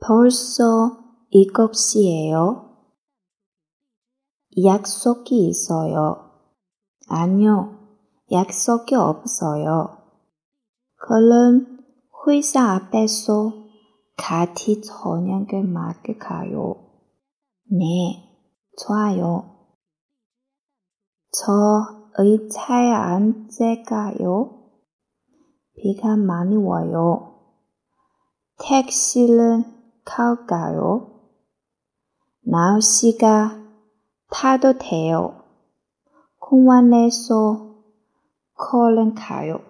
벌써 7시예요. 약속이 있어요. 아니요, 약속이 없어요. 그럼 회사 앞에서 같이 저녁을 먹을까요? 네, 좋아요. 저 의자에 앉을까요? 비가 많이 와요. 택시를 탈까요? 날씨가 타도 돼요. 공원에서 걸은 가요.